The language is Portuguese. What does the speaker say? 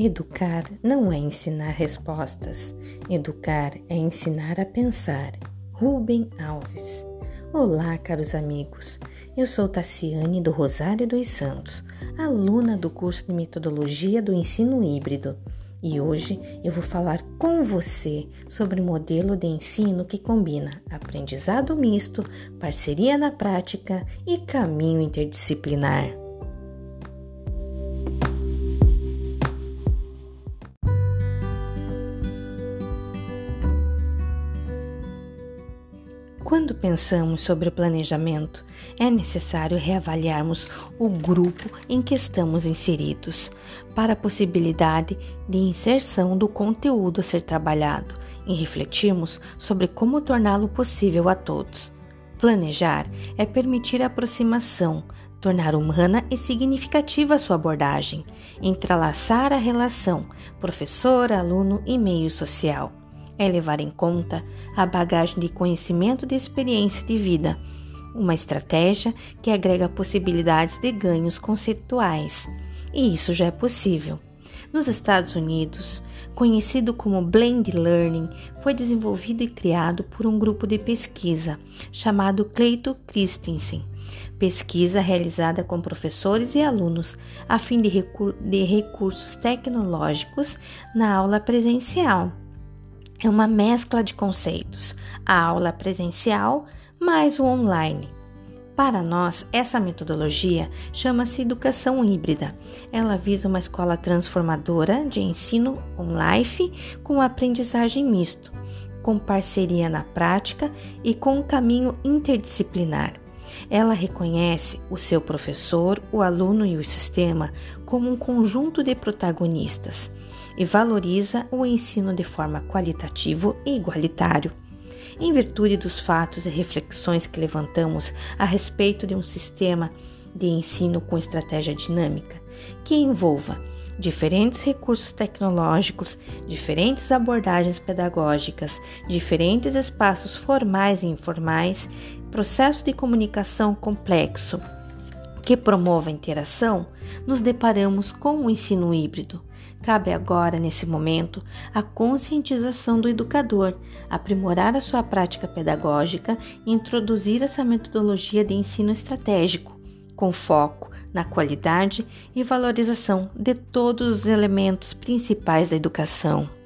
Educar não é ensinar respostas. Educar é ensinar a pensar. Rubem Alves. Olá, caros amigos. Eu sou Tassiane do Rosário dos Santos, aluna do curso de Metodologia do Ensino Híbrido. E hoje eu vou falar com você sobre o modelo de ensino que combina aprendizado misto, parceria na prática e caminho interdisciplinar. Quando pensamos sobre o planejamento, é necessário reavaliarmos o grupo em que estamos inseridos, para a possibilidade de inserção do conteúdo a ser trabalhado e refletirmos sobre como torná-lo possível a todos. Planejar é permitir a aproximação, tornar humana e significativa a sua abordagem, entrelaçar a relação professor, aluno e meio social é levar em conta a bagagem de conhecimento de experiência de vida, uma estratégia que agrega possibilidades de ganhos conceituais. E isso já é possível. Nos Estados Unidos, conhecido como Blend Learning, foi desenvolvido e criado por um grupo de pesquisa chamado Cleito Christensen. Pesquisa realizada com professores e alunos a fim de, recur de recursos tecnológicos na aula presencial é uma mescla de conceitos, a aula presencial mais o online. Para nós, essa metodologia chama-se educação híbrida. Ela visa uma escola transformadora de ensino online com aprendizagem misto, com parceria na prática e com um caminho interdisciplinar. Ela reconhece o seu professor, o aluno e o sistema como um conjunto de protagonistas e valoriza o ensino de forma qualitativa e igualitário. Em virtude dos fatos e reflexões que levantamos a respeito de um sistema de ensino com estratégia dinâmica, que envolva diferentes recursos tecnológicos, diferentes abordagens pedagógicas, diferentes espaços formais e informais, processo de comunicação complexo que promova a interação, nos deparamos com o ensino híbrido, Cabe agora, nesse momento, a conscientização do educador, aprimorar a sua prática pedagógica e introduzir essa metodologia de ensino estratégico, com foco na qualidade e valorização de todos os elementos principais da educação.